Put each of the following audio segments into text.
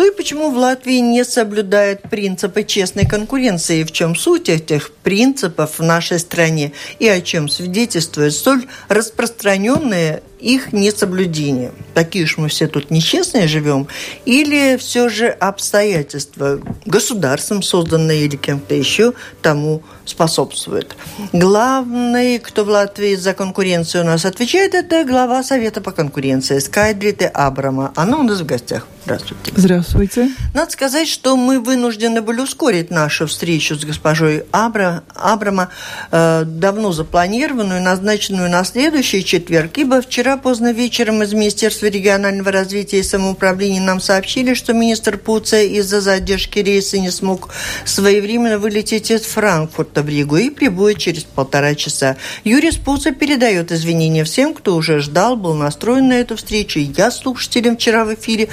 Кто и почему в Латвии не соблюдает принципы честной конкуренции? В чем суть этих принципов в нашей стране? И о чем свидетельствует столь распространенное их несоблюдение. Такие уж мы все тут нечестные живем, или все же обстоятельства государством созданные или кем-то еще тому способствуют. Главный, кто в Латвии за конкуренцию у нас отвечает, это глава Совета по конкуренции Скайдриты Абрама. Она у нас в гостях. Здравствуйте. Здравствуйте. Надо сказать, что мы вынуждены были ускорить нашу встречу с госпожой Абра, Абрама, э, давно запланированную, назначенную на следующий четверг, ибо вчера Вчера поздно вечером из Министерства регионального развития и самоуправления нам сообщили, что министр Пуция из-за задержки рейса не смог своевременно вылететь из Франкфурта в Ригу и прибудет через полтора часа. Юрий Пуца передает извинения всем, кто уже ждал, был настроен на эту встречу. Я слушателям вчера в эфире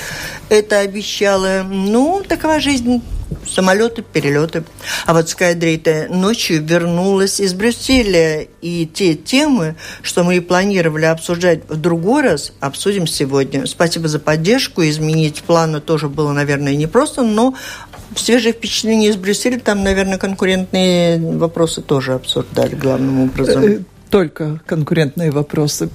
это обещала. Ну, такова жизнь самолеты, перелеты. А вот Скайдрейта ночью вернулась из Брюсселя, и те темы, что мы и планировали обсуждать в другой раз, обсудим сегодня. Спасибо за поддержку. Изменить планы тоже было, наверное, непросто, но свежее впечатление из Брюсселя, там, наверное, конкурентные вопросы тоже обсуждали главным образом. Э, только конкурентные вопросы.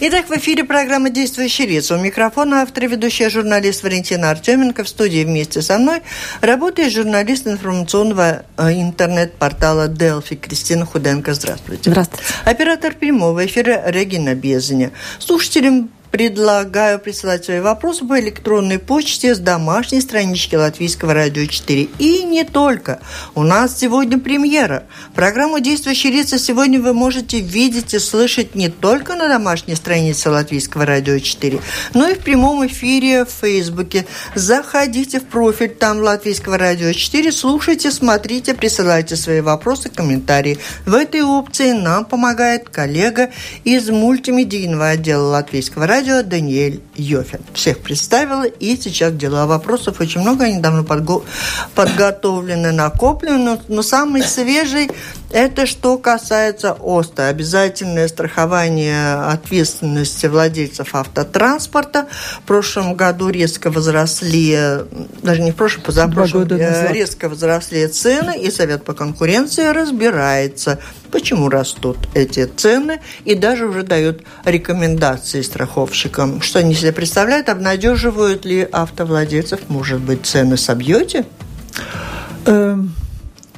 Итак, в эфире программа «Действующие лица». У микрофона автор и ведущая журналист Валентина Артеменко. В студии вместе со мной работает журналист информационного э, интернет-портала Delphi Кристина Худенко. Здравствуйте. Здравствуйте. Оператор прямого эфира Регина Безаня. Слушателям Предлагаю присылать свои вопросы по электронной почте с домашней странички Латвийского радио 4. И не только. У нас сегодня премьера. Программу «Действующие лица» сегодня вы можете видеть и слышать не только на домашней странице Латвийского радио 4, но и в прямом эфире в Фейсбуке. Заходите в профиль там Латвийского радио 4, слушайте, смотрите, присылайте свои вопросы, комментарии. В этой опции нам помогает коллега из мультимедийного отдела Латвийского радио радио Даниэль Йофин. Всех представила, и сейчас дела вопросов очень много, они давно подго- подготовлены, накоплены, но, но самый свежий – это что касается ОСТа. Обязательное страхование ответственности владельцев автотранспорта. В прошлом году резко возросли, даже не в прошлом, позапрошлом, э, резко возросли цены, и Совет по конкуренции разбирается – почему растут эти цены, и даже уже дают рекомендации страховщикам. Что они себе представляют, обнадеживают ли автовладельцев, может быть, цены собьете?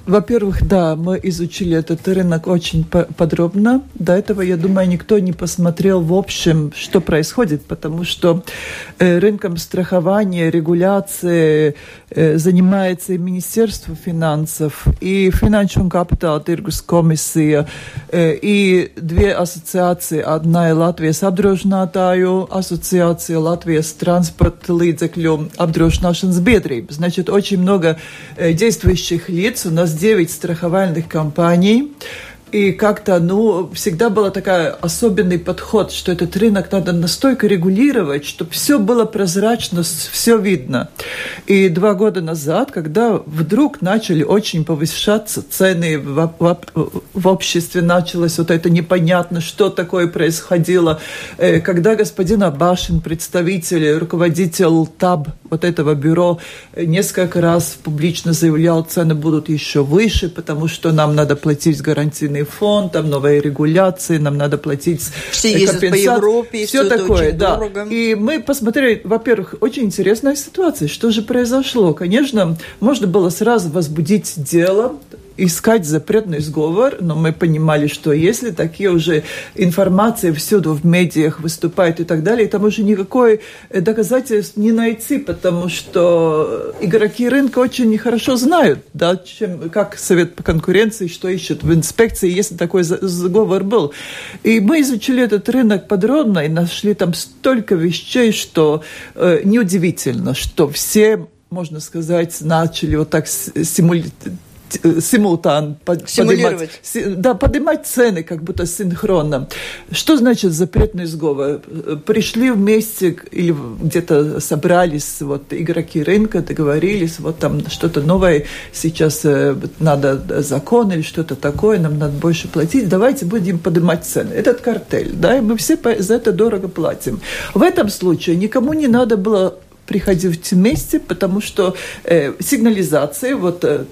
Во-первых, да, мы изучили этот рынок очень подробно. До этого, я думаю, никто не посмотрел в общем, что происходит, потому что э, рынком страхования, регуляции занимается и Министерство финансов, и Financial Capital Tirgus комиссия, э, и две ассоциации. Одна ir Latvijas apdrošinātāju ассоциация, Latvijas транспорт līdzekļu apdrošināšanas biedrība. Значит, очень много действующих лиц. У нас 9 страховальных компаний. И как-то, ну, всегда был такой особенный подход, что этот рынок надо настолько регулировать, чтобы все было прозрачно, все видно. И два года назад, когда вдруг начали очень повышаться цены в, в, в обществе, началось вот это непонятно, что такое происходило, э, когда господин Абашин, представитель, руководитель ТАБ, вот этого бюро, э, несколько раз публично заявлял, цены будут еще выше, потому что нам надо платить гарантийные пенсионный фонд, там новые регуляции, нам надо платить Все ездят по Европе, все, все такое, да. Дорого. И мы посмотрели, во-первых, очень интересная ситуация, что же произошло. Конечно, можно было сразу возбудить дело, искать запретный сговор, но мы понимали, что если такие уже информации всюду в медиах выступают и так далее, там уже никакой доказательств не найти, потому что игроки рынка очень хорошо знают, да, чем, как Совет по конкуренции, что ищет в инспекции, если такой сговор был. И мы изучили этот рынок подробно и нашли там столько вещей, что э, неудивительно, что все можно сказать, начали вот так симулировать симултан Симулировать. поднимать, да, поднимать цены как будто синхронно. Что значит запретный сговор? Пришли вместе или где-то собрались вот игроки рынка, договорились, вот там что-то новое, сейчас э, надо закон или что-то такое, нам надо больше платить, давайте будем поднимать цены. Этот картель, да, и мы все за это дорого платим. В этом случае никому не надо было приходить вместе, потому что э, сигнализация, вот э,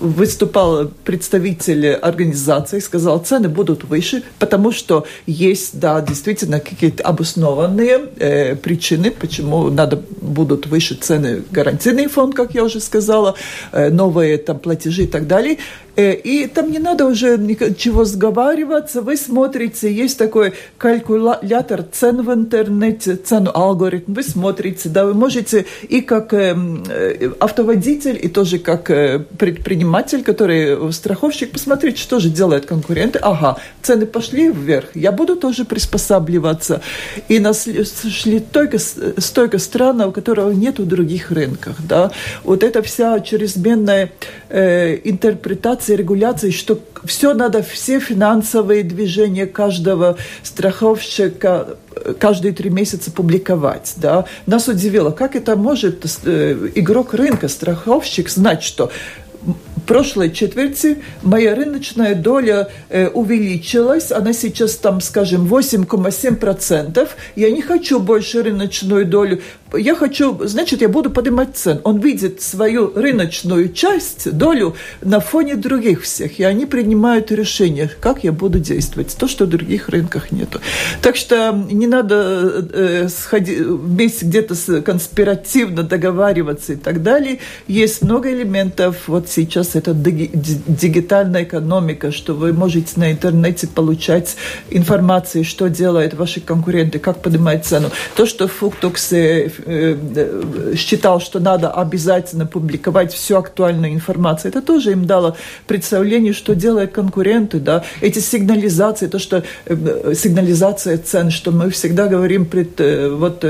выступал представитель организации, сказал, цены будут выше, потому что есть, да, действительно какие-то обоснованные э, причины, почему надо будут выше цены, гарантийный фонд, как я уже сказала, э, новые там платежи и так далее. Э, и там не надо уже ничего сговариваться. Вы смотрите, есть такой калькулятор цен в интернете, цену алгоритм. Вы смотрите, да, вы можете и как эм, э, автоводитель, и тоже как э, предприниматель, который страховщик, посмотреть, что же делают конкуренты. Ага, цены пошли вверх, я буду тоже приспосабливаться. И нас шли только, столько стран, у которых нет в других рынках. Да? Вот эта вся чрезмерная э, интерпретация регуляции, регуляции, что все надо, все финансовые движения каждого страховщика каждые три месяца публиковать. Да? Нас удивило, как это может э, игрок рынка, страховщик знать, что прошлой четверти моя рыночная доля э, увеличилась, она сейчас там, скажем, 8,7%. Я не хочу больше рыночную долю, я хочу, значит, я буду поднимать цену. Он видит свою рыночную часть, долю на фоне других всех, и они принимают решение, как я буду действовать, то, что в других рынках нету. Так что не надо э, сходить вместе где-то конспиративно договариваться и так далее. Есть много элементов. Вот сейчас это дигитальная экономика, что вы можете на интернете получать информацию, что делают ваши конкуренты, как поднимать цену. То, что Фуктукс Э, считал, что надо обязательно публиковать всю актуальную информацию. Это тоже им дало представление, что делают конкуренты, да, эти сигнализации, то, что э, сигнализация цен, что мы всегда говорим пред э, вот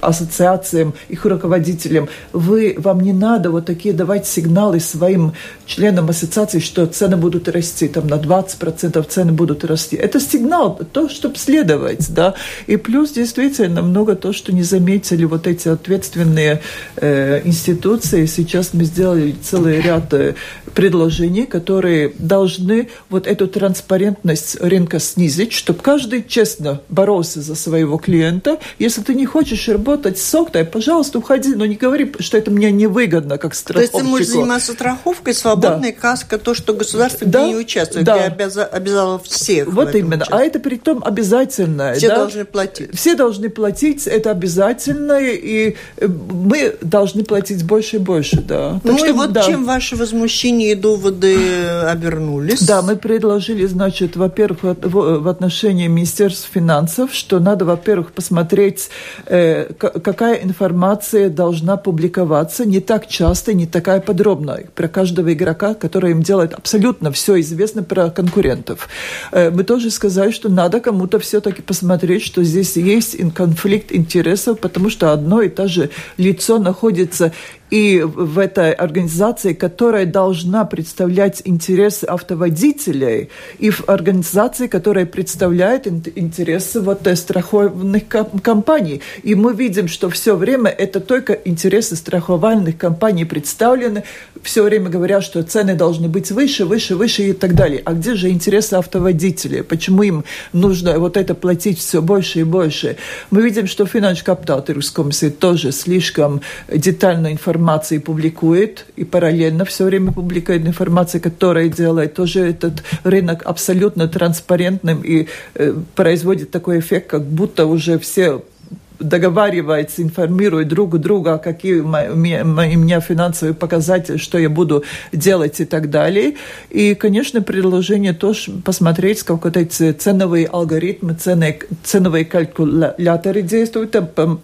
ассоциациям, их руководителям, вы, вам не надо вот такие давать сигналы своим членам ассоциации, что цены будут расти, там на 20% цены будут расти. Это сигнал, то, чтобы следовать, да, и плюс действительно много то, что не заметили вот эти ответственные э, институции. Сейчас мы сделали целый ряд э, предложений, которые должны вот эту транспарентность рынка снизить, чтобы каждый честно боролся за своего клиента. Если ты не хочешь работать с Октой, пожалуйста, уходи, но не говори, что это мне невыгодно, как страховщику. То есть ты можешь заниматься страховкой, свободной да. каска, то, что государство да. не участвует, да. где обяза, обязало всех. Вот именно. А это при том обязательно. Все да? должны платить. Все должны платить, это обязательно, и э, мы должны платить больше и больше, да. Так ну что, и вот да. чем ваше возмущение доводы обернулись? Да, мы предложили, значит, во-первых, в отношении Министерства финансов, что надо, во-первых, посмотреть, э, какая информация должна публиковаться не так часто, не такая подробная про каждого игрока, который им делает абсолютно все известно про конкурентов. Э, мы тоже сказали, что надо кому-то все-таки посмотреть, что здесь есть конфликт интересов, потому что одно и то же лицо находится и в этой организации, которая должна представлять интересы автоводителей, и в организации, которая представляет интересы вот страховых компаний. И мы видим, что все время это только интересы страховальных компаний представлены. Все время говорят, что цены должны быть выше, выше, выше и так далее. А где же интересы автоводителей? Почему им нужно вот это платить все больше и больше? Мы видим, что Financial Capital Комиссии тоже слишком детально информирует информации публикует, и параллельно все время публикует информацию, которая делает тоже этот рынок абсолютно транспарентным и э, производит такой эффект, как будто уже все договаривается, информирует друг друга, какие у меня финансовые показатели, что я буду делать и так далее. И, конечно, предложение тоже посмотреть, как вот эти ценовые алгоритмы, цены, ценовые калькуляторы действуют,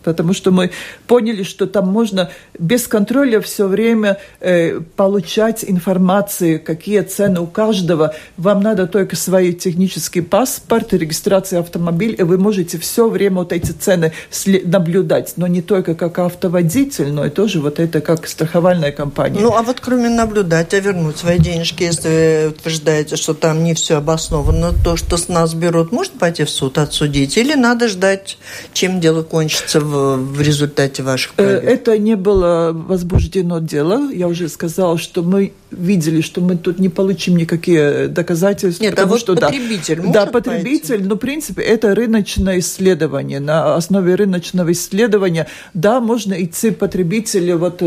потому что мы поняли, что там можно без контроля все время э, получать информацию, какие цены у каждого. Вам надо только свой технический паспорт, регистрация автомобиля, и вы можете все время вот эти цены наблюдать, но не только как автоводитель, но и тоже вот это как страховальная компания. Ну, а вот кроме наблюдать, а вернуть свои денежки, если вы утверждаете, что там не все обосновано, то, что с нас берут, можно пойти в суд отсудить? Или надо ждать, чем дело кончится в, в результате ваших э, проверок? Это не было возбуждено дело. Я уже сказала, что мы видели, что мы тут не получим никакие доказательства. Нет, а вот что, потребитель да, да, потребитель, пойти? ну, в принципе, это рыночное исследование. На основе рыночного исследования, да, можно идти потребителю вот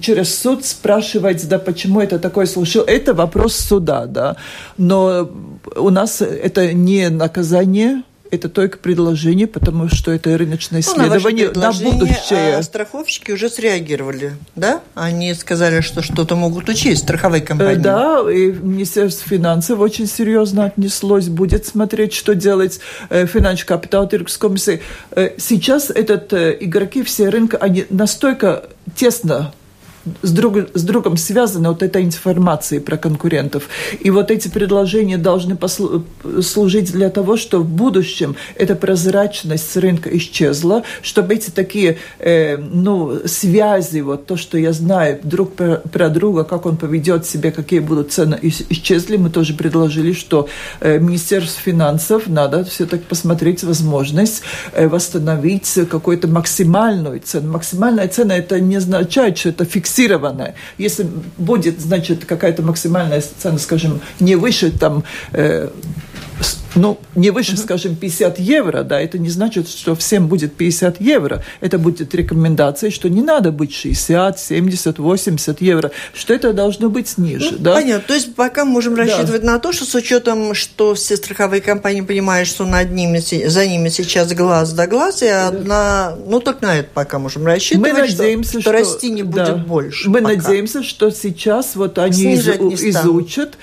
через суд спрашивать, да, почему это такое случилось. Это вопрос суда, да. Но у нас это не наказание, это только предложение, потому что это рыночное исследование ну, на, на будущее. А страховщики уже среагировали, да? Они сказали, что что-то могут учесть, страховые э, компании. Да, и Министерство финансов очень серьезно отнеслось, будет смотреть, что делать э, финансовый капитал комиссии. Э, сейчас этот игроки все рынка, они настолько тесно с, друг, с другом связана вот эта информация про конкурентов. И вот эти предложения должны послу, служить для того, что в будущем эта прозрачность рынка исчезла, чтобы эти такие э, ну, связи, вот то, что я знаю друг про, про друга, как он поведет себя, какие будут цены, исчезли. Мы тоже предложили, что э, Министерство финансов надо все-таки посмотреть возможность э, восстановить какую-то максимальную цену. Максимальная цена это не означает, что это фиксированная фиксированная. Если будет, значит, какая-то максимальная цена, скажем, не выше там э, ну, не выше, скажем, 50 евро, да, это не значит, что всем будет 50 евро. Это будет рекомендация, что не надо быть 60, 70, 80 евро, что это должно быть ниже, ну, да. Понятно. То есть пока можем рассчитывать да. на то, что с учетом, что все страховые компании понимают, что над ними, за ними сейчас глаз да глаз, и одна, ну, только на это пока можем рассчитывать, Мы надеемся, что, что, что расти не будет да. больше. Мы пока. надеемся, что сейчас вот они из, изучат,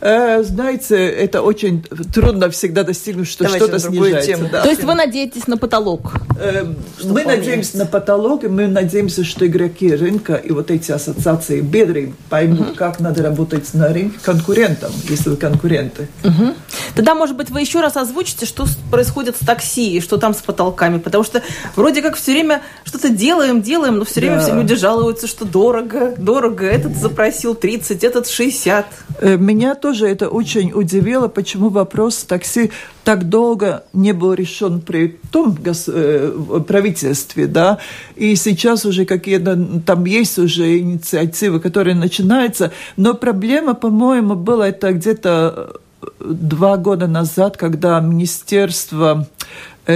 Э, знаете, это очень трудно всегда достигнуть, что что-то снижается. Тему. Да. То есть вы надеетесь на потолок? Э, мы надеемся на потолок, и мы надеемся, что игроки рынка и вот эти ассоциации бедры поймут, угу. как надо работать на рынке конкурентам, если вы конкуренты. Угу. Тогда, может быть, вы еще раз озвучите, что происходит с такси и что там с потолками, потому что вроде как все время что-то делаем, делаем, но все время да. все люди жалуются, что дорого, дорого, этот запросил 30, этот 60. Э, меня тоже это очень удивило, почему вопрос такси так долго не был решен при том э, правительстве, да, и сейчас уже какие-то, там есть уже инициативы, которые начинаются, но проблема, по-моему, была это где-то два года назад, когда Министерство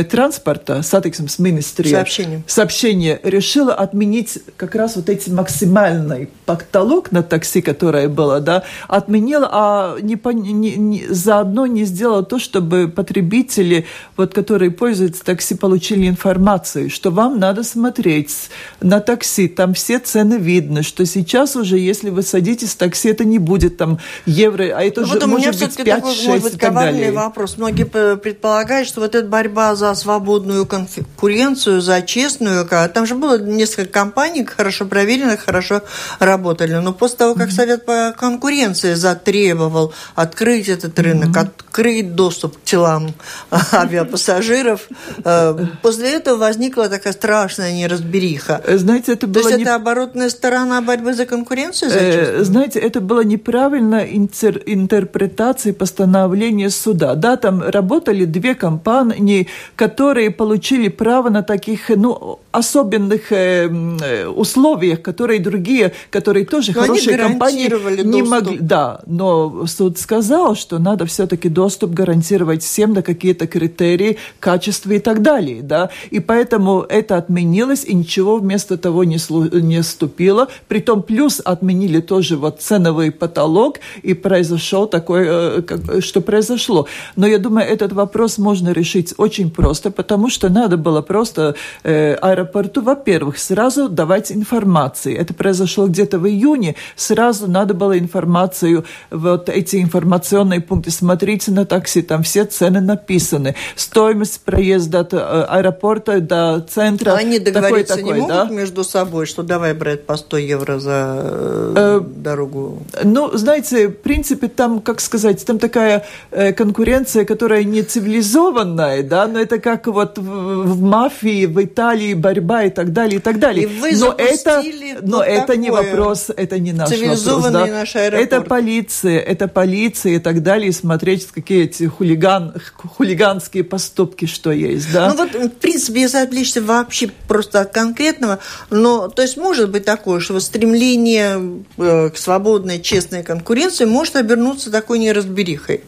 транспорта, сатиксмс министрия, сообщение. сообщение решила отменить как раз вот эти максимальный потолок на такси, которое было, да, отменила, а не, не, не, заодно не сделала то, чтобы потребители, вот, которые пользуются такси, получили информацию, что вам надо смотреть на такси, там все цены видно, что сейчас уже, если вы садитесь в такси, это не будет там евро, а это ну, уже вот может быть 5-6 и так далее. вопрос. Многие предполагают, что вот эта борьба за свободную конкуренцию, за честную. Там же было несколько компаний, хорошо проверенных, хорошо работали. Но после того, как Совет по конкуренции затребовал открыть этот рынок, открыть доступ к телам авиапассажиров, э, после этого возникла такая страшная неразбериха. Э, знаете, это было То есть не... это оборотная сторона борьбы за конкуренцию? За э, знаете, это была неправильная интерпретация постановления суда. Да, там работали две компании, которые получили право на таких ну, особенных э, э условиях, которые другие, которые тоже но хорошие компании не могли. Да, но суд сказал, что надо все-таки доступ гарантировать всем на какие-то критерии, качества и так далее. Да? И поэтому это отменилось, и ничего вместо того не, слу, не ступило. Притом плюс отменили тоже вот ценовый потолок, и произошел такое, э, как, что произошло. Но я думаю, этот вопрос можно решить очень просто потому что надо было просто э, аэропорту, во-первых, сразу давать информацию. Это произошло где-то в июне. Сразу надо было информацию, вот эти информационные пункты. Смотрите на такси, там все цены написаны. Стоимость проезда от э, аэропорта до центра. А они договориться такой, не могут да? между собой, что давай брать по 100 евро за э, э, дорогу? Ну, знаете, в принципе, там, как сказать, там такая э, конкуренция, которая не цивилизованная, да, но это как вот в, в мафии, в Италии борьба и так далее, и так далее. И вы но это, но это не вопрос, это не наш вопрос. Да? Наш аэропорт. это полиция, это полиция и так далее, и смотреть, какие эти хулиган, хулиганские поступки, что есть, да. Ну вот, в принципе, если отвлечься вообще просто от конкретного, но, то есть, может быть такое, что стремление э, к свободной, честной конкуренции может обернуться такой неразберихой.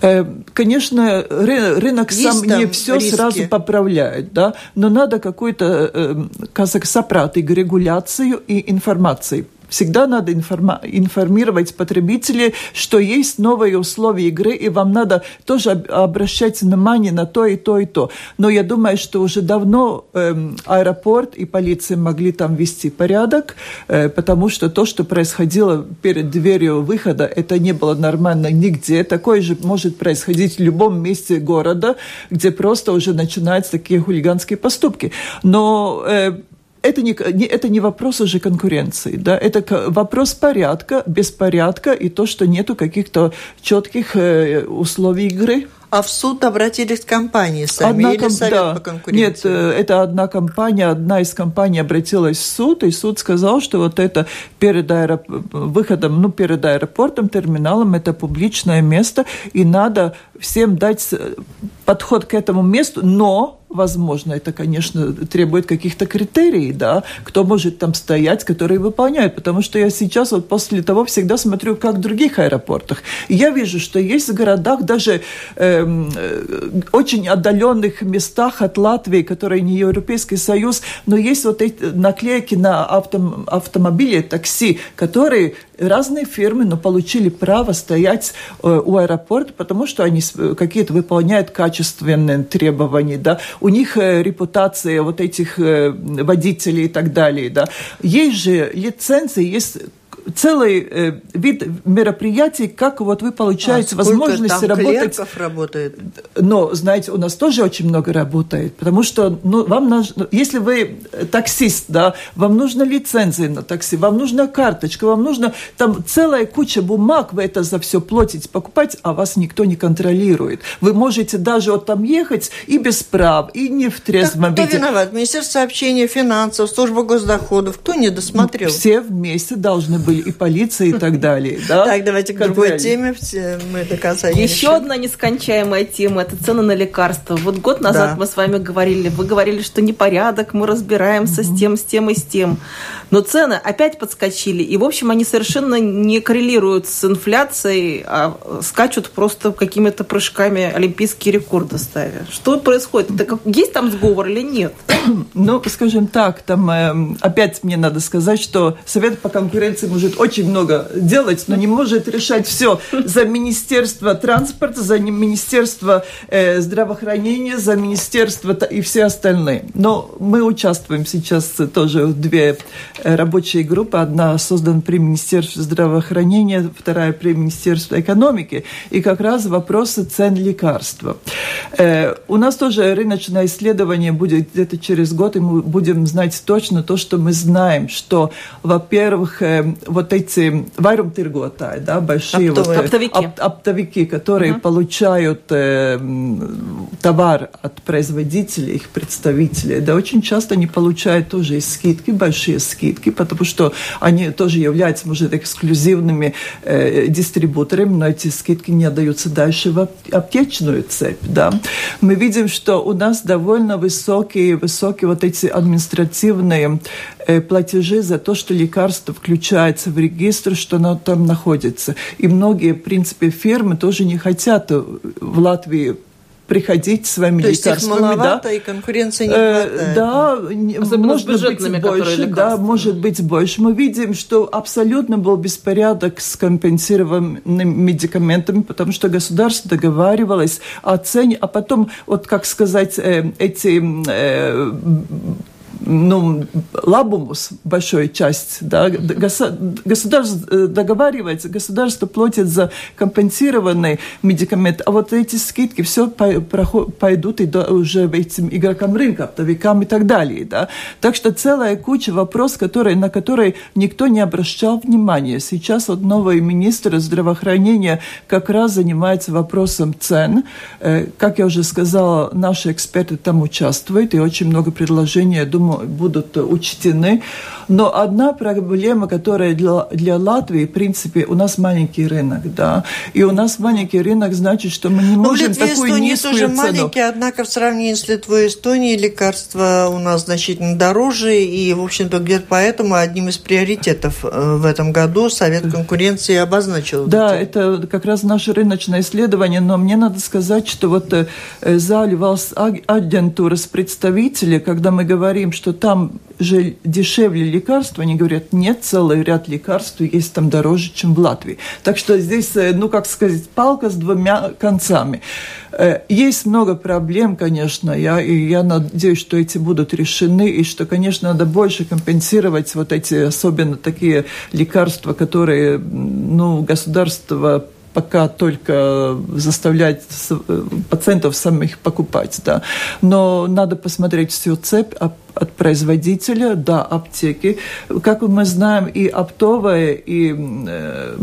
Э, конечно, рынок Есть сам не все риски. сразу поправляет, да, но надо какой-то, э, как сопраты регуляцию и информации Всегда надо информа- информировать потребителей, что есть новые условия игры, и вам надо тоже обращать внимание на то и то и то. Но я думаю, что уже давно э, аэропорт и полиция могли там вести порядок, э, потому что то, что происходило перед дверью выхода, это не было нормально нигде. Такое же может происходить в любом месте города, где просто уже начинаются такие хулиганские поступки. Но э, это не, это не вопрос уже конкуренции, да, это вопрос порядка, беспорядка и то, что нету каких-то четких э, условий игры. А в суд обратились компании сами одна, или совет да. по конкуренции? Нет, э, это одна компания, одна из компаний обратилась в суд, и суд сказал, что вот это перед аэроп... выходом, ну, перед аэропортом, терминалом, это публичное место, и надо всем дать подход к этому месту, но возможно, это, конечно, требует каких-то критерий, да, кто может там стоять, которые выполняют, потому что я сейчас вот после того всегда смотрю, как в других аэропортах. Я вижу, что есть в городах даже эм, э, очень отдаленных местах от Латвии, которые не Европейский Союз, но есть вот эти наклейки на авто, автомобили, такси, которые разные фирмы, но получили право стоять э, у аэропорта, потому что они какие-то выполняют качественные требования, да, у них э, репутация вот этих э, водителей и так далее, да. Есть же лицензии, есть целый э, вид мероприятий, как вот вы получаете а возможность там работать. работает? Но, знаете, у нас тоже очень много работает, потому что ну, вам нужно, если вы таксист, да, вам нужна лицензия на такси, вам нужна карточка, вам нужно там целая куча бумаг, вы это за все платите, покупать, а вас никто не контролирует. Вы можете даже вот там ехать и без прав, и не в трезвом так, виде. Кто виноват? Министерство сообщения, финансов, служба госдоходов. Кто не досмотрел? Все вместе должны были и полиция и так далее. Да? Так, давайте к другой теме. Мы до конца не Еще одна нескончаемая тема – это цены на лекарства. Вот год назад мы с вами говорили, вы говорили, что непорядок, мы разбираемся с тем, с тем и с тем. Но цены опять подскочили, и, в общем, они совершенно не коррелируют с инфляцией, а скачут просто какими-то прыжками олимпийские рекорды ставя. Что происходит? Это как, есть там сговор или нет? Ну, скажем так, там э, опять мне надо сказать, что Совет по конкуренции может очень много делать, но не может решать все за Министерство транспорта, за Министерство э, здравоохранения, за Министерство и все остальные. Но мы участвуем сейчас тоже в две э, рабочие группы. Одна создана при Министерстве здравоохранения, вторая при Министерстве экономики. И как раз вопросы цен лекарства. Э, у нас тоже рыночное исследование будет где-то через год, и мы будем знать точно то, что мы знаем, что, во-первых, э, вот эти вайрумтирготаи, да, большие вот, э, оптовики. Оп, оптовики, которые uh-huh. получают э, товар от производителей, их представителей, да, очень часто они получают тоже и скидки, большие скидки, потому что они тоже являются, может, эксклюзивными э, дистрибуторами, но эти скидки не отдаются дальше в аптечную цепь, да. Мы видим, что у нас довольно высокие, высокие вот эти административные платежи за то, что лекарство включается в регистр, что оно там находится. И многие, в принципе, фирмы тоже не хотят в Латвии приходить с своими То лекарствами. Есть их маловато, да. и конкуренции не э, хватает. Да, Особенно может быть больше, да, может быть больше. Мы видим, что абсолютно был беспорядок с компенсированными медикаментами, потому что государство договаривалось о цене, а потом, вот как сказать, э, эти э, ну, лабумус, большая часть, да, государство договаривается, государство платит за компенсированный медикамент, а вот эти скидки все пойдут и уже этим игрокам рынка, оптовикам и так далее, да. Так что целая куча вопросов, которые, на которые никто не обращал внимания. Сейчас вот новый министр здравоохранения как раз занимается вопросом цен. Э, как я уже сказала, наши эксперты там участвуют, и очень много предложений, я думаю, будут учтены. Но одна проблема, которая для, для Латвии, в принципе, у нас маленький рынок, да, и у нас маленький рынок значит, что мы не можем Литве такую Эстонии низкую тоже цену. маленькие, однако в сравнении с Литвой и Эстонией лекарства у нас значительно дороже, и, в общем-то, где-то поэтому одним из приоритетов э, в этом году Совет конкуренции обозначил. Да, это как раз наше рыночное исследование, но мне надо сказать, что вот э, зали Валс агентуры с представителей, когда мы говорим, что там же дешевле лекарства, они говорят, нет, целый ряд лекарств есть там дороже, чем в Латвии. Так что здесь, э, ну, как сказать, палка с двумя концами. Э, есть много проблем, конечно, я, и я надеюсь, что эти будут решены, и что, конечно, надо больше компенсировать вот эти, особенно такие лекарства, которые, ну, государство пока только заставлять э, пациентов самих покупать, да. Но надо посмотреть всю цепь, а от производителя до аптеки. Как мы знаем, и оптовая, и э,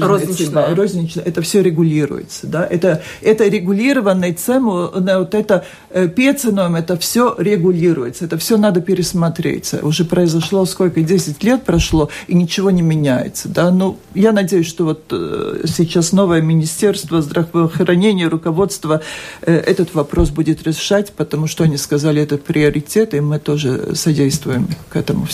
розничная. розничная, это все регулируется. Да? Это, это регулированной цену, вот это э, пеценом, это все регулируется. Это все надо пересмотреть. Уже произошло сколько, 10 лет прошло, и ничего не меняется. Да? Ну, я надеюсь, что вот э, сейчас новое Министерство здравоохранения, руководство э, этот вопрос будет решать, потому что они сказали, это приоритет, и мы тоже содействуем к этому.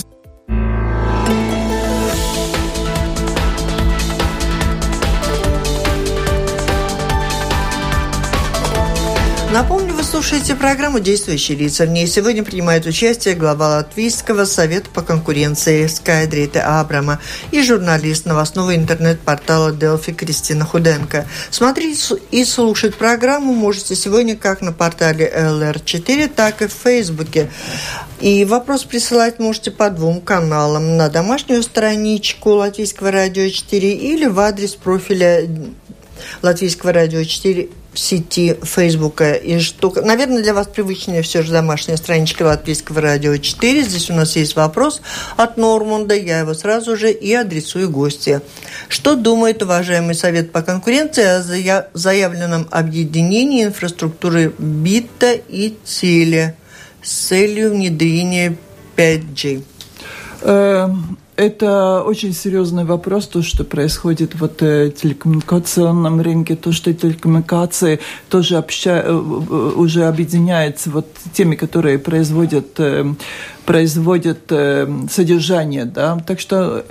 Слушаете программу «Действующие лица». В ней сегодня принимает участие глава Латвийского совета по конкуренции Скайдрита Абрама и журналист новостного интернет-портала Делфи Кристина Худенко. Смотреть и слушать программу можете сегодня как на портале LR4, так и в Фейсбуке. И вопрос присылать можете по двум каналам. На домашнюю страничку Латвийского радио 4 или в адрес профиля Латвийского радио 4 в сети Фейсбука. И что, наверное, для вас привычнее все же домашняя страничка Латвийского радио 4. Здесь у нас есть вопрос от Нормунда. Я его сразу же и адресую гости. Что думает уважаемый Совет по конкуренции о заявленном объединении инфраструктуры БИТа и Теле? с целью внедрения 5G? Это очень серьезный вопрос, то, что происходит в э, телекоммуникационном рынке, то, что телекоммуникации тоже обща... Э, уже объединяются вот теми, которые производят, э, производят содержание. Да? Так что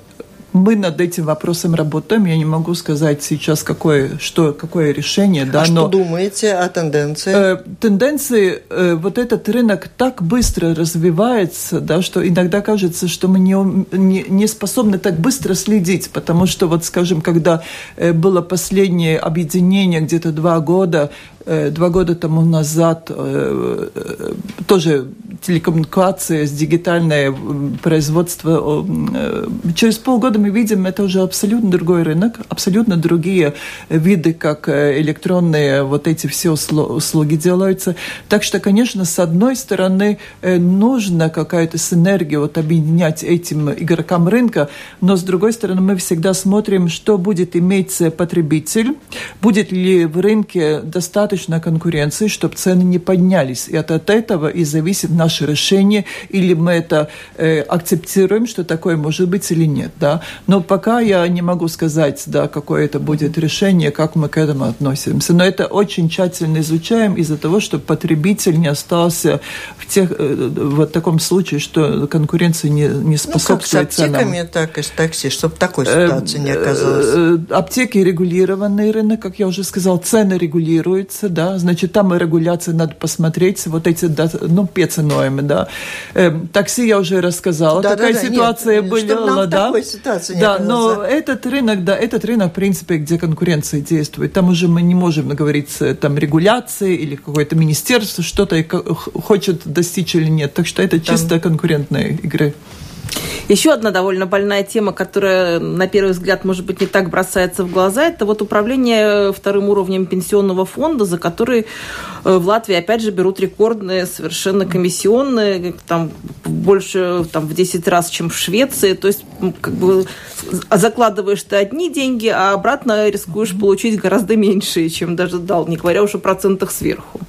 мы над этим вопросом работаем. Я не могу сказать сейчас, какое, что, какое решение. Да, а но, что думаете о тенденции? Э, тенденции, э, вот этот рынок так быстро развивается, да, что иногда кажется, что мы не, не, не способны так быстро следить, потому что, вот, скажем, когда э, было последнее объединение где-то два года, два года тому назад э, э, тоже телекоммуникация, дигитальное производство. Через полгода мы видим, это уже абсолютно другой рынок, абсолютно другие виды, как электронные вот эти все услуги делаются. Так что, конечно, с одной стороны, нужно какая-то синергия вот объединять этим игрокам рынка, но с другой стороны, мы всегда смотрим, что будет иметь потребитель, будет ли в рынке достаточно достаточно конкуренции, чтобы цены не поднялись. И от, от этого и зависит наше решение, или мы это э, акцептируем, что такое может быть или нет. Да? Но пока я не могу сказать, да, какое это будет решение, как мы к этому относимся. Но это очень тщательно изучаем из-за того, чтобы потребитель не остался в тех, э, вот таком случае, что конкуренция не, не способствует ну, как с аптеками, ценам. так и с такси, чтобы такой ситуации не оказалось. Э, э, аптеки регулированный рынок, как я уже сказал, цены регулируются, регуляция, да, значит, там и регуляция, надо посмотреть, вот эти, да, ну, пеценоемы, да. Э, такси я уже рассказала, да, такая да, да, ситуация нет, была, да. Такой ситуации да, но этот рынок, да, этот рынок, в принципе, где конкуренция действует, там уже мы не можем говорить, там, регуляции или какое-то министерство что-то хочет достичь или нет, так что это чисто там... конкурентные игры. Еще одна довольно больная тема, которая, на первый взгляд, может быть, не так бросается в глаза, это вот управление вторым уровнем пенсионного фонда, за который э, в Латвии, опять же, берут рекордные совершенно комиссионные, там, больше там, в 10 раз, чем в Швеции. То есть, как бы, закладываешь ты одни деньги, а обратно рискуешь получить гораздо меньше, чем даже дал, не говоря уж о процентах сверху.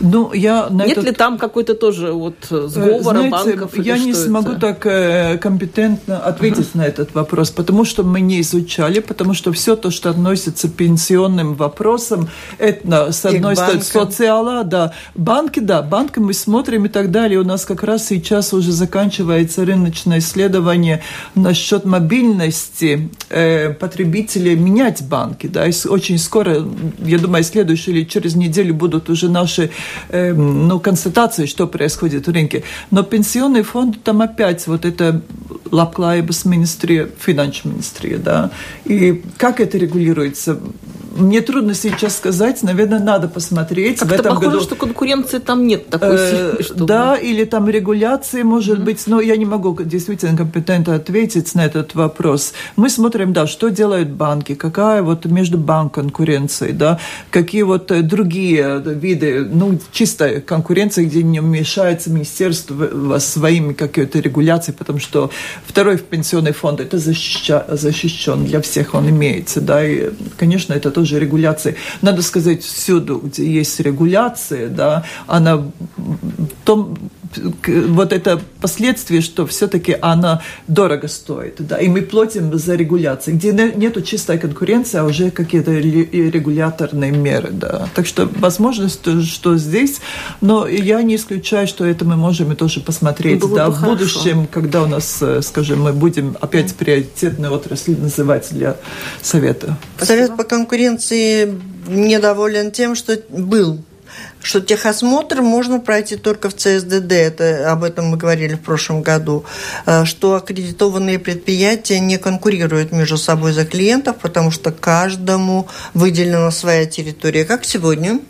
Ну, я на Нет этот... ли там какой-то тоже вот сговора Знаете, банков? Я не смогу это? так э, компетентно ответить uh-huh. на этот вопрос, потому что мы не изучали, потому что все то, что относится к пенсионным вопросам, это, с одной стороны, социала, да. Банки, да, банки мы смотрим и так далее. У нас как раз сейчас уже заканчивается рыночное исследование насчет мобильности э, потребителей менять банки, да, и очень скоро, я думаю, следующую или через неделю будут уже наши наши э, ну, констатации, что происходит в рынке. Но пенсионный фонд, там опять вот это Лапклайбас министрия, финанс министрия, да. И как это регулируется? Мне трудно сейчас сказать, наверное, надо посмотреть. Как в этом похоже, году... что конкуренции там нет такой э, силы. Чтобы... Да, или там регуляции, может mm-hmm. быть, но я не могу действительно компетентно ответить на этот вопрос. Мы смотрим, да, что делают банки, какая вот между банк конкуренцией, да, какие вот э, другие виды, ну, чисто конкуренция, где не вмешается министерство своими какой-то регуляцией, потому что второй пенсионный фонд это защищен для всех, он имеется, да, и, конечно, это тоже регуляции. Надо сказать, всюду, где есть регуляция, да, она в том, вот это последствие, что все-таки она дорого стоит, да, и мы платим за регуляцию, где нету чистой конкуренции, а уже какие-то регуляторные меры, да. Так что возможность, что здесь, но я не исключаю, что это мы можем и тоже посмотреть, Было да, в хорошо. будущем, когда у нас, э, скажем, мы будем опять приоритетные отрасли называть для совета. Совет по конкуренции недоволен тем, что был что техосмотр можно пройти только в ЦСДД, это, об этом мы говорили в прошлом году, э, что аккредитованные предприятия не конкурируют между собой за клиентов, потому что каждому выделена своя территория. Как сегодня?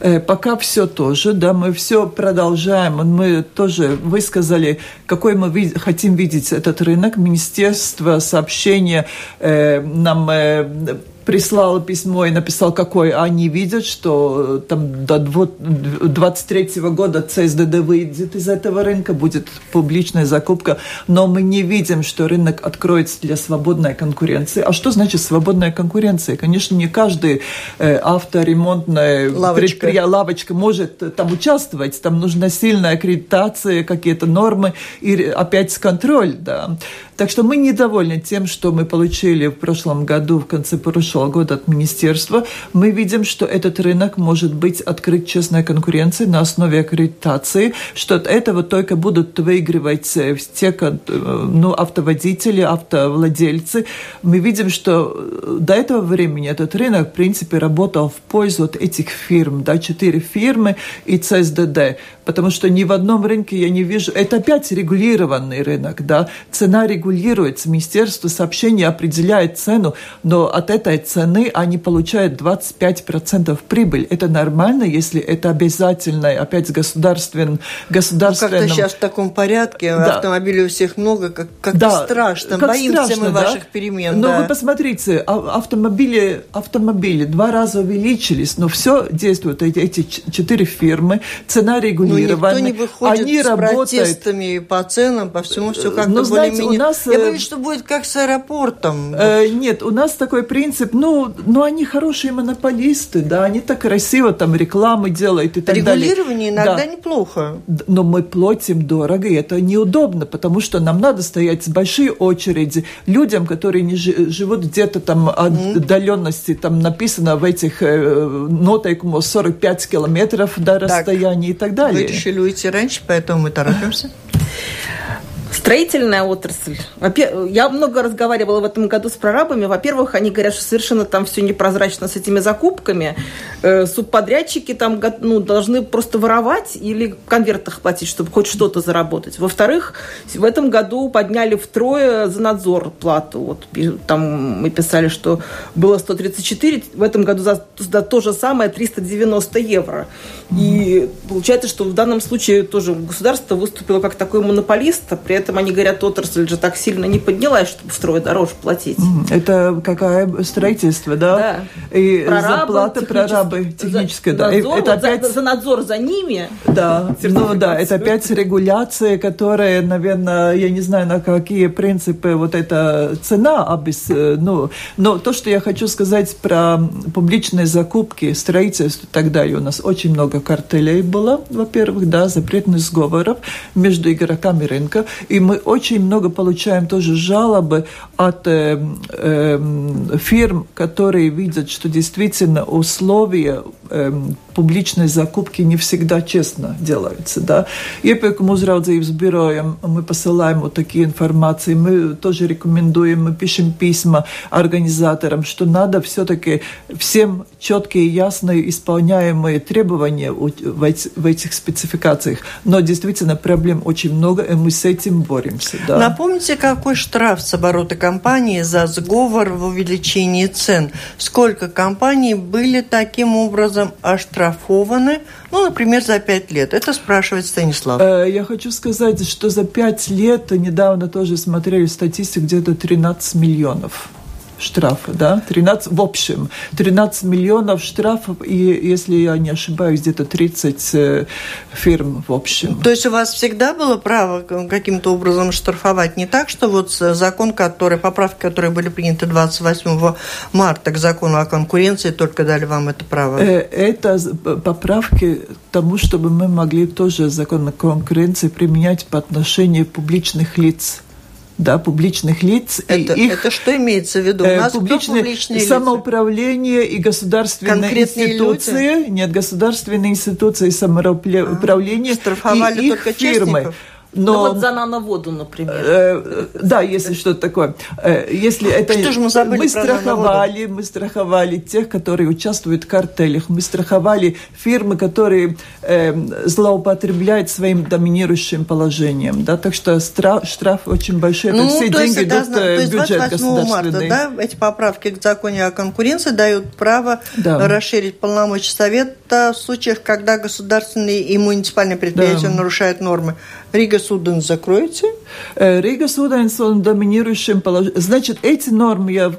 Э, пока все тоже, да, мы все продолжаем. Мы тоже высказали, какой мы хотим видеть этот рынок. Министерство сообщения э, нам э, прислал письмо и написал, какой они видят, что э, там до 2023 года ЦСДД выйдет из этого рынка, будет публичная закупка, но мы не видим, что рынок откроется для свободной конкуренции. А что значит свободная конкуренция? Конечно, не каждый э, авторемонтная предприятие, лавочка может там участвовать, там нужна сильная аккредитация, какие-то нормы и опять контроль, да. Так что мы недовольны тем, что мы получили в прошлом году, в конце прошлого года от министерства. Мы видим, что этот рынок может быть открыт честной конкуренции на основе аккредитации, что от этого только будут выигрывать э, те э, ну, автоводители, автовладельцы. Мы видим, что э, до этого времени этот рынок, в принципе, работал в пользу от этих фирм, да, четыре фирмы и ЦСДД потому что ни в одном рынке я не вижу... Это опять регулированный рынок, да, цена регулируется, Министерство сообщений определяет цену, но от этой цены они получают 25% прибыль. Это нормально, если это обязательно, опять государствен, государственным... Ну, как-то сейчас в таком порядке, да. автомобилей у всех много, как, как да. страшно, как боимся страшно, мы да? ваших перемен. Но да. вы посмотрите, а, автомобили, автомобили два раза увеличились, но все действуют, эти, эти четыре фирмы, цена регулируется, никто не выходит Они с работают. протестами по ценам, по всему, все как-то ну, более-менее... Нас... Я э, боюсь, что будет как с аэропортом. Э, нет, у нас такой принцип, ну, ну, они хорошие монополисты, да, они так красиво там рекламы делают и так Регулирование далее. иногда да. неплохо. Но мы платим дорого, и это неудобно, потому что нам надо стоять с большой очереди людям, которые не живут где-то там отдаленности, там написано в этих э, нотайкумos 45 километров до расстояния так. и так далее решили уйти раньше, поэтому мы торопимся. Строительная отрасль. Я много разговаривала в этом году с прорабами. Во-первых, они говорят, что совершенно там все непрозрачно с этими закупками. Э, субподрядчики там ну, должны просто воровать или в конвертах платить, чтобы хоть что-то заработать. Во-вторых, в этом году подняли втрое за надзор плату. Вот там мы писали, что было 134, в этом году за, за то же самое 390 евро. И получается, что в данном случае тоже государство выступило как такой монополист, а при этом они говорят, отрасль же так сильно не поднялась, чтобы втрое дороже платить. Это какое строительство, да? Да. И прорабы, зарплата прорабы техническая, да. Надзор, это опять... за, за надзор за ними. Да, ну да, это опять регуляция, которая, наверное, я не знаю, на какие принципы вот эта цена, обес... ну, но то, что я хочу сказать про публичные закупки, строительство и так далее, у нас очень много картелей было, во-первых, да, запретных сговоров между игроками рынка, и мы очень много получаем тоже жалобы от э, э, фирм, которые видят, что действительно условия э, публичной закупки не всегда честно делаются. Да? Iepirkuma uzraudzības birojam мы посылаем вот такие информации, мы тоже рекомендуем, мы пишем письма организаторам, что надо все-таки всем четкие, ясные, исполняемые требования в этих спецификациях. Но действительно проблем очень много, и мы с этим боремся. Да. Напомните, какой штраф с оборота компании за сговор в увеличении цен? Сколько компаний были таким образом оштрафованы, ну, например, за пять лет? Это спрашивает Станислав. Э, я хочу сказать, что за пять лет, недавно тоже смотрели статистику, где-то 13 миллионов штрафа, да, 13, в общем, 13 миллионов штрафов, и, если я не ошибаюсь, где-то 30 э, фирм в общем. То есть у вас всегда было право каким-то образом штрафовать? Не так, что вот закон, который, поправки, которые были приняты 28 марта к закону о конкуренции, только дали вам это право? Э, это поправки тому, чтобы мы могли тоже закон о конкуренции применять по отношению публичных лиц да, публичных лиц. Это, и их, это что имеется в виду? У э, нас публичные, публичные самоуправление лица? и государственные Конкретные институции. Люди? Нет, государственные институции самоуправления а, и их фирмы. Но, ну вот за нановоду, например. Э, да, если что-то такое. Э, если это что же мы забыли мы страховали, мы страховали тех, которые участвуют в картелях, мы страховали фирмы, которые э, злоупотребляют своим доминирующим положением, да, так что штраф, штраф очень большой, это ну, все деньги идут в бюджет государственный. Марта, да, эти поправки к закону о конкуренции дают право да. расширить полномочия совета в случаях, когда государственные и муниципальные предприятия да. нарушают нормы. Рига Суден закроете? Э, Рига Суден он доминирующим положением. Значит, эти нормы, я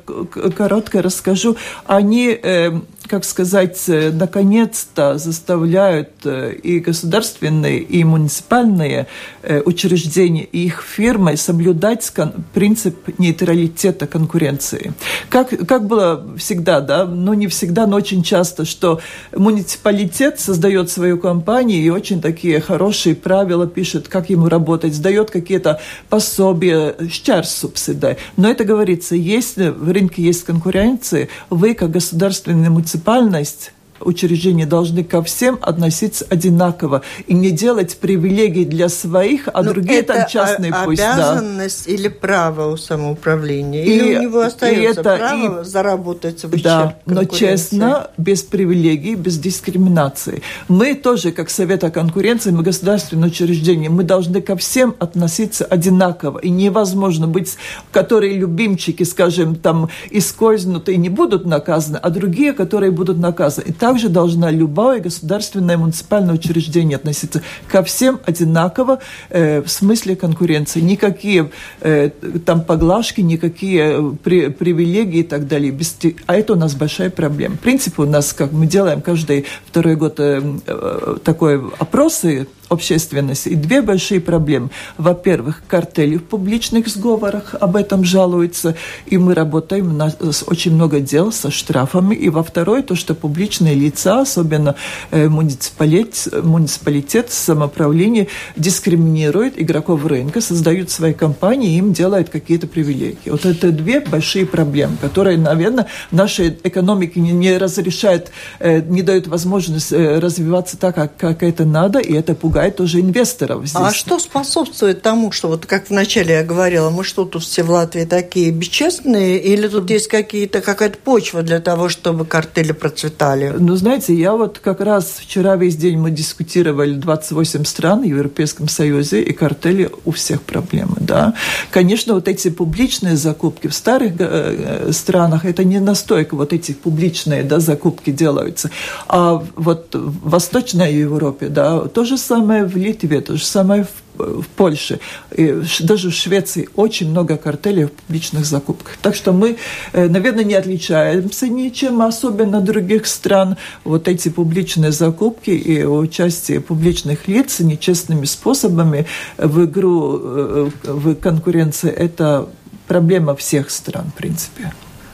коротко расскажу, они э, как сказать, э, наконец-то заставляют э, и государственные, и муниципальные э, учреждения, и их фирмы соблюдать принцип нейтралитета конкуренции. Как, как было всегда, да, ну не всегда, но очень часто, что муниципалитет создает свою компанию и очень такие хорошие правила пишет, как ему работать, сдает какие-то пособия, щар субсидии. Но это говорится, если в рынке есть конкуренция, вы как государственный муниципалитет муниципальность учреждения должны ко всем относиться одинаково и не делать привилегий для своих, а Но ну, другие это там частные о- пусть. обязанность да. или право у самоуправления? И, или у него остается это, право и, заработать в Да, но честно, без привилегий, без дискриминации. Мы тоже, как Совет о конкуренции, мы государственное учреждение, мы должны ко всем относиться одинаково. И невозможно быть, которые любимчики, скажем, там, искользнуты и не будут наказаны, а другие, которые будут наказаны. И так также должна любое государственное муниципальное учреждение относиться ко всем одинаково э, в смысле конкуренции. Никакие э, там поглажки, никакие э, при, привилегии и так далее. Без, а это у нас большая проблема. В принципе, у нас, как мы делаем каждый второй год э, э, такой опросы общественности. И две большие проблемы. Во-первых, картели в публичных сговорах, об этом жалуются, и мы работаем, на очень много дел со штрафами. И во-вторых, то, что публичные лица, особенно э, муниципалитет, муниципалитет, самоуправление, дискриминируют игроков рынка, создают свои компании, им делают какие-то привилегии. Вот это две большие проблемы, которые, наверное, нашей экономике не, не разрешают, э, не дают возможность э, развиваться так, как, как это надо, и это пугает привлекает тоже инвесторов здесь. А что способствует тому, что вот как вначале я говорила, мы что тут все в Латвии такие бесчестные, или тут есть какие-то какая-то почва для того, чтобы картели процветали? Ну, знаете, я вот как раз вчера весь день мы дискутировали 28 стран в Европейском Союзе, и картели у всех проблемы, да. Конечно, вот эти публичные закупки в старых э, э странах, это не настолько вот эти публичные да, закупки делаются. А вот в Восточной Европе, да, то же самое в Литве, то же самое в в Польше, и даже в Швеции очень много картелей в публичных закупках. Так что мы, э, наверное, не отличаемся ничем, особенно других стран. Вот эти публичные закупки и участие публичных лиц нечестными способами в игру, э, в конкуренции – это проблема всех стран, в принципе.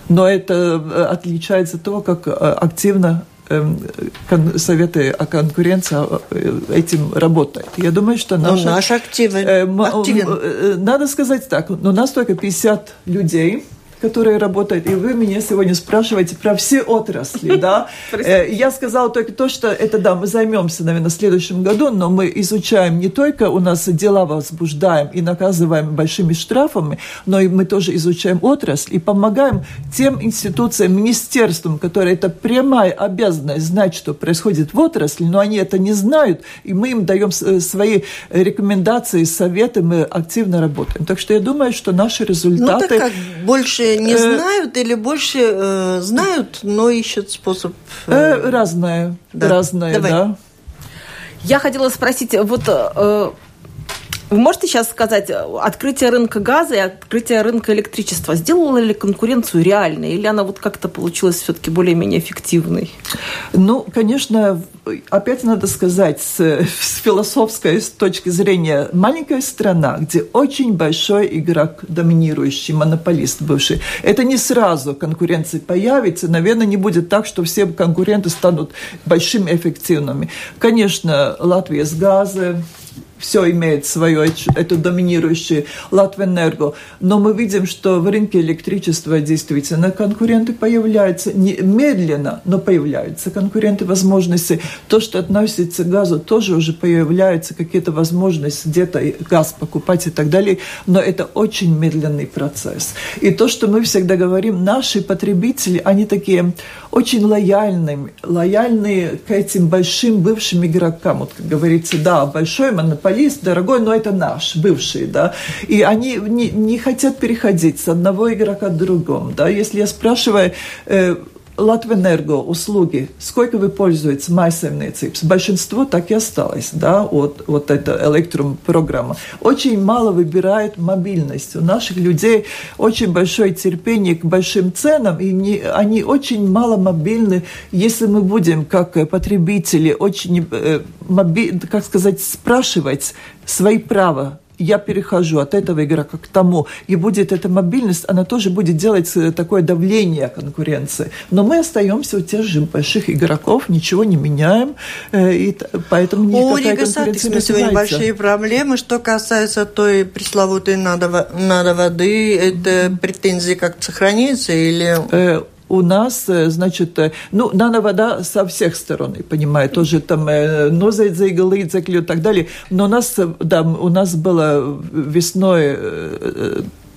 Но это э, отличается от того, как активно советы о конкуренции а, э, этим работают. Я думаю, что наш, ну, наш активен, э, активен. Э, надо сказать так, но у нас только 50 людей, которые работают. И вы меня сегодня спрашиваете про все отрасли, да? Э, я сказала только то, что это, да, мы займемся, наверное, в следующем году, но мы изучаем не только у нас дела возбуждаем и наказываем большими штрафами, но и мы тоже изучаем отрасль и помогаем тем институциям, министерствам, которые это прямая обязанность знать, что происходит в отрасли, но они это не знают, и мы им даем э, свои рекомендации, советы, мы активно работаем. Так что я думаю, что наши результаты... Ну, так как больше не э, знают или больше э, знают, но ищут способ... Э, э разное, да. разное, Давай. да. Я хотела спросить, вот э, вы можете сейчас сказать, открытие рынка газа и открытие рынка электричества сделало ли конкуренцию реальной, или она вот как-то получилась все-таки более-менее эффективной? Ну, конечно, опять надо сказать, с, с философской с точки зрения, маленькая страна, где очень большой игрок, доминирующий, монополист бывший, это не сразу конкуренция появится. Наверное, не будет так, что все конкуренты станут большими эффективными. Конечно, Латвия с газом, все имеет свое, эту доминирующую Латвэнерго. Но мы видим, что в рынке электричества действительно конкуренты появляются не медленно, но появляются конкуренты, возможности. То, что относится к газу, тоже уже появляются какие-то возможности где-то газ покупать и так далее. Но это очень медленный процесс. И то, что мы всегда говорим, наши потребители, они такие очень лояльные, лояльные к этим большим бывшим игрокам. Вот, как говорится, да, большой монополист монополист, дорогой, но это наш, бывший, да, и они не, не хотят переходить с одного игрока к другому, да, если я спрашиваю, э, Латвэнерго услуги, сколько вы пользуетесь майсемniecības? Большинство так и осталось, да, вот, вот эта электропрограмма. Очень мало выбирает мобильность. У наших людей очень большое терпение к большим ценам, и не, они очень мало мобильны. Если мы будем, как потребители, очень, э, моби, как сказать, спрашивать свои права я перехожу от этого игрока к тому, и будет эта мобильность, она тоже будет делать э, такое давление конкуренции. Но мы остаемся у тех же больших игроков, ничего не меняем, э, и поэтому никакая У Рига не сегодня большие проблемы. Что касается той пресловутой надо, надо воды, это претензии как-то сохраняются или... У нас, э, значит, э, ну, нано вода со всех сторон, я понимаю, тоже там э, нозайдзейга, лыдзекли и так далее, но у нас, да, у нас было весной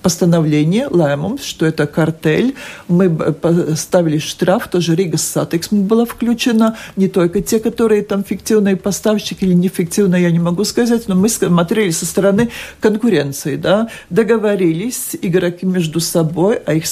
постановление, лēmums, что это картель. Мы поставили штраф, тоже Рига Сатексм была включена, не только те, которые там фиктивные поставщики или неэффективные, я не могу сказать, но мы смотрели со стороны конкуренции, да, договорились игроки между собой, а их,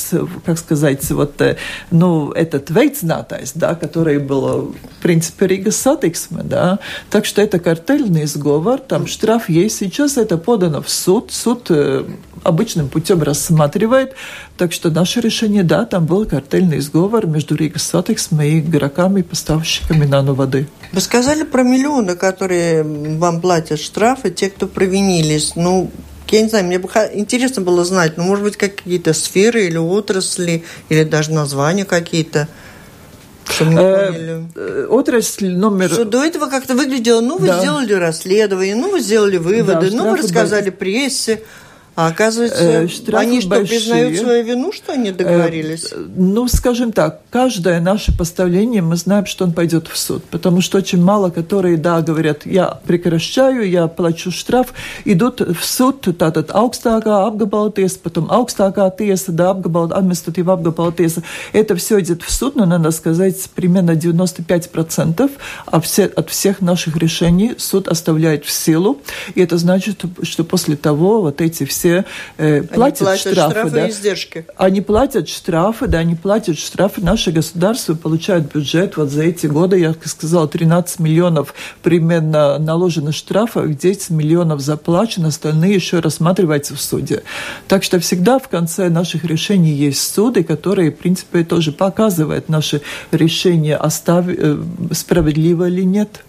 как сказать, вот, э, ну, этот veicinātājs, да, который был, в принципе, Rīgas satiksme, да, так что это картельный сговор, там штраф есть, сейчас это подано в суд, суд э, обычным путем путем рассматривает. Так что наше решение, да, там был картельный сговор между Rīgas satiksme и игроками, поставщиками нано-воды. Вы сказали про миллионы, которые вам платят штрафы, те, кто провинились. Ну, я не знаю, мне бы интересно было знать, ну, может быть, какие-то сферы или отрасли, или даже названия какие-то. Э, э, отрасль номер... Что до этого как-то выглядело, ну, вы да. сделали расследование, ну, вы сделали выводы, да, ну, вы рассказали прессе, А оказывается, э, штрафы они что, большие. признают свою вину, что они договорились? Э, ну, скажем так, каждое наше поставление, мы знаем, что он пойдет в суд, потому что очень мало, которые, да, говорят, я прекращаю, я плачу штраф, идут в суд, tātad augstākā apgabala tiesa, потом augstākā tiesa, да, apgabala, административная apgabala tiesa. Это все идет в суд, но надо сказать, примерно 95% от, все, от всех наших решений суд оставляет в силу, и это значит, что после того вот эти все э, платят, платят штрафы, штрафы да, и издержки. Они платят штрафы, да, они платят штрафы. Наше государство получает бюджет вот за эти годы, я сказала, 13 миллионов примерно наложено штрафов, 10 миллионов заплачено, остальные еще рассматриваются в суде. Так что всегда в конце наших решений есть суды, которые, в принципе, тоже показывают наши решения, остав... Э, справедливо или нет.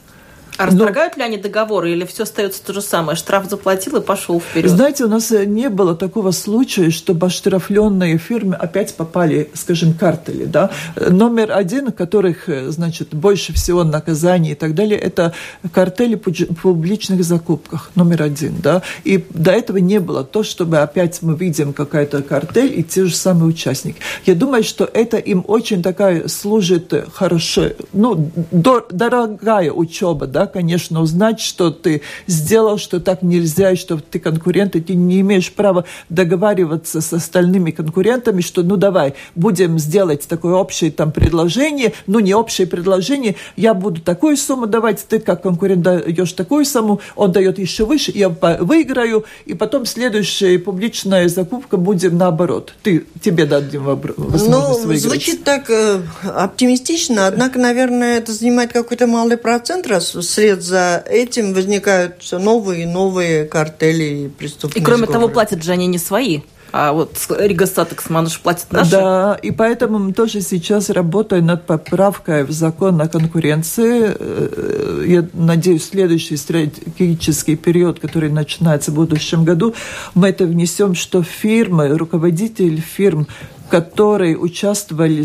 А расторгают Но... ли они договоры или все остается то же самое? Штраф заплатил и пошел вперед? Знаете, у нас э, не было такого случая, чтобы оштрафленные фирмы опять попали, скажем, картели. Да? Номер один, которых, э, значит, больше всего наказаний и так далее, это картели в публичных закупках. Номер один. Да? И до этого не было то, чтобы опять мы видим какая-то картель и те же самые участники. Я думаю, что это им очень такая служит хорошо, ну, дорогая учеба, да, конечно, узнать, что ты сделал, что так нельзя, и что ты конкурент, и ты не имеешь права договариваться с остальными конкурентами, что ну давай, будем сделать такое общее там предложение, ну не общее предложение, я буду такую сумму давать, ты как конкурент даешь такую сумму, он дает еще выше, я выиграю, и потом следующая публичная закупка будем наоборот. Ты, тебе дадим возможность ну, выиграть. Звучит так э, оптимистично, однако, наверное, это занимает какой-то малый процент, раз вслед за этим возникают все новые и новые картели и преступные И кроме сговоры. того, платят же они не свои. А вот Рига Статекс Мануш платит наши. Да, и поэтому мы тоже сейчас работаем над поправкой в закон о конкуренции. Э, я надеюсь, следующий стратегический период, который начинается в будущем году, мы это внесем, что фирмы, руководители фирм которые участвовали,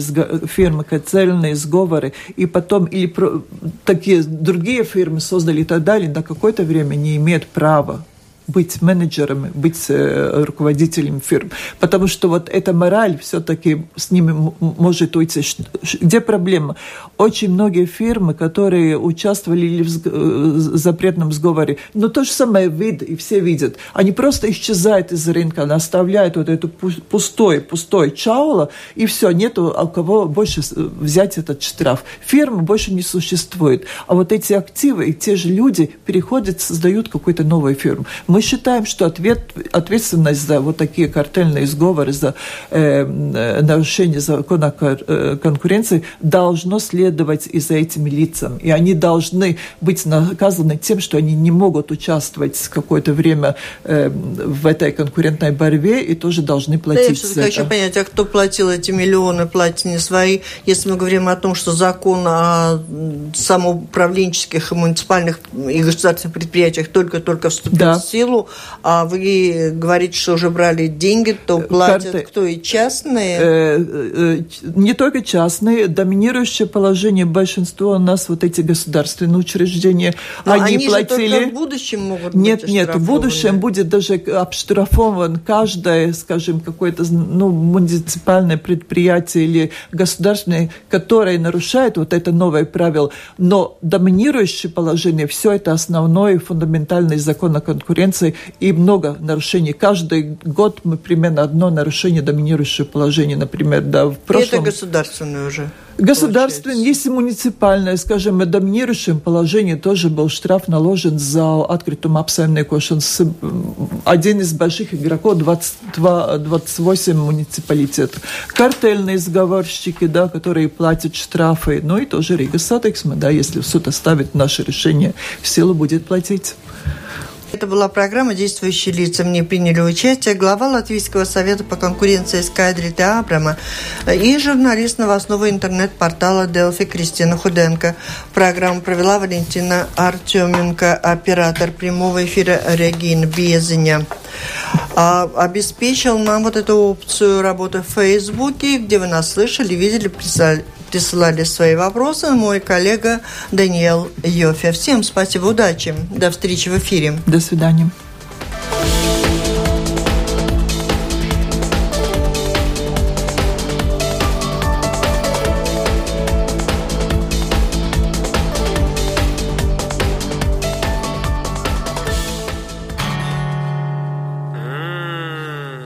фирмы, цельные сговоры, и потом или про, такие другие фирмы создали и так далее, на какое-то время не имеют права быть менеджерами, быть э, руководителем фирм. Потому что вот эта мораль все-таки с ними может уйти. Где проблема? Очень многие фирмы, которые участвовали в э, запретном сговоре, но то же самое вид, и все видят, они просто исчезают из рынка, оставляют вот эту пустой, пустой чаула, и все, нету у кого больше взять этот штраф. Фирмы больше не существует. А вот эти активы и те же люди переходят, создают какую-то новую фирму. Мы считаем, что ответ, ответственность за вот такие картельные сговоры, за э, нарушение закона э, конкуренции должно следовать и за этими лицами. И они должны быть наказаны тем, что они не могут участвовать какое-то время э, в этой конкурентной борьбе и тоже должны платить да, я хочу понять, а кто платил эти миллионы, платят не свои. Если мы говорим о том, что закон о самоуправленческих муниципальных и государственных предприятиях только-только вступил да. в силу, силу, а вы говорите, что уже брали деньги, то э, платят Карты. кто и частные? Э, э, не только частные, доминирующее положение большинства у нас вот эти государственные учреждения, Но они, они платили. Же в будущем могут нет, быть Нет, в будущем будет даже обштрафован каждое, скажем, какое-то ну, муниципальное предприятие или государственное, которое нарушает вот это новое правило. Но доминирующее положение, все это основной фундаментальный закон о конкуренции конкуренции и много нарушений. Каждый год мы примерно одно нарушение доминирующее положение, например, да, в прошлом... И это государственное уже. Государственное, есть и муниципальное, скажем, в доминирующем положении тоже был штраф наложен за открытым apsaimniekošanas. Один из больших игроков, 22, 28 муниципалитетов. Картельные сговорщики, да, которые платят штрафы. Ну и тоже Rīgas satiksme, да, если суд оставит наше решение, в силу будет платить. Это была программа «Действующие лица». В ней приняли участие глава Латвийского совета по конкуренции Скайдрита Абрама и журналист новостного интернет-портала Делфи Кристина Худенко. Программу провела Валентина Артеменко, оператор прямого эфира Регин Безеня. А, обеспечил нам вот эту опцию работы в Фейсбуке, где вы нас слышали, видели, присылали свои вопросы мой коллега Даниэл Йофе. Всем спасибо, удачи. До встречи в эфире. До свидания.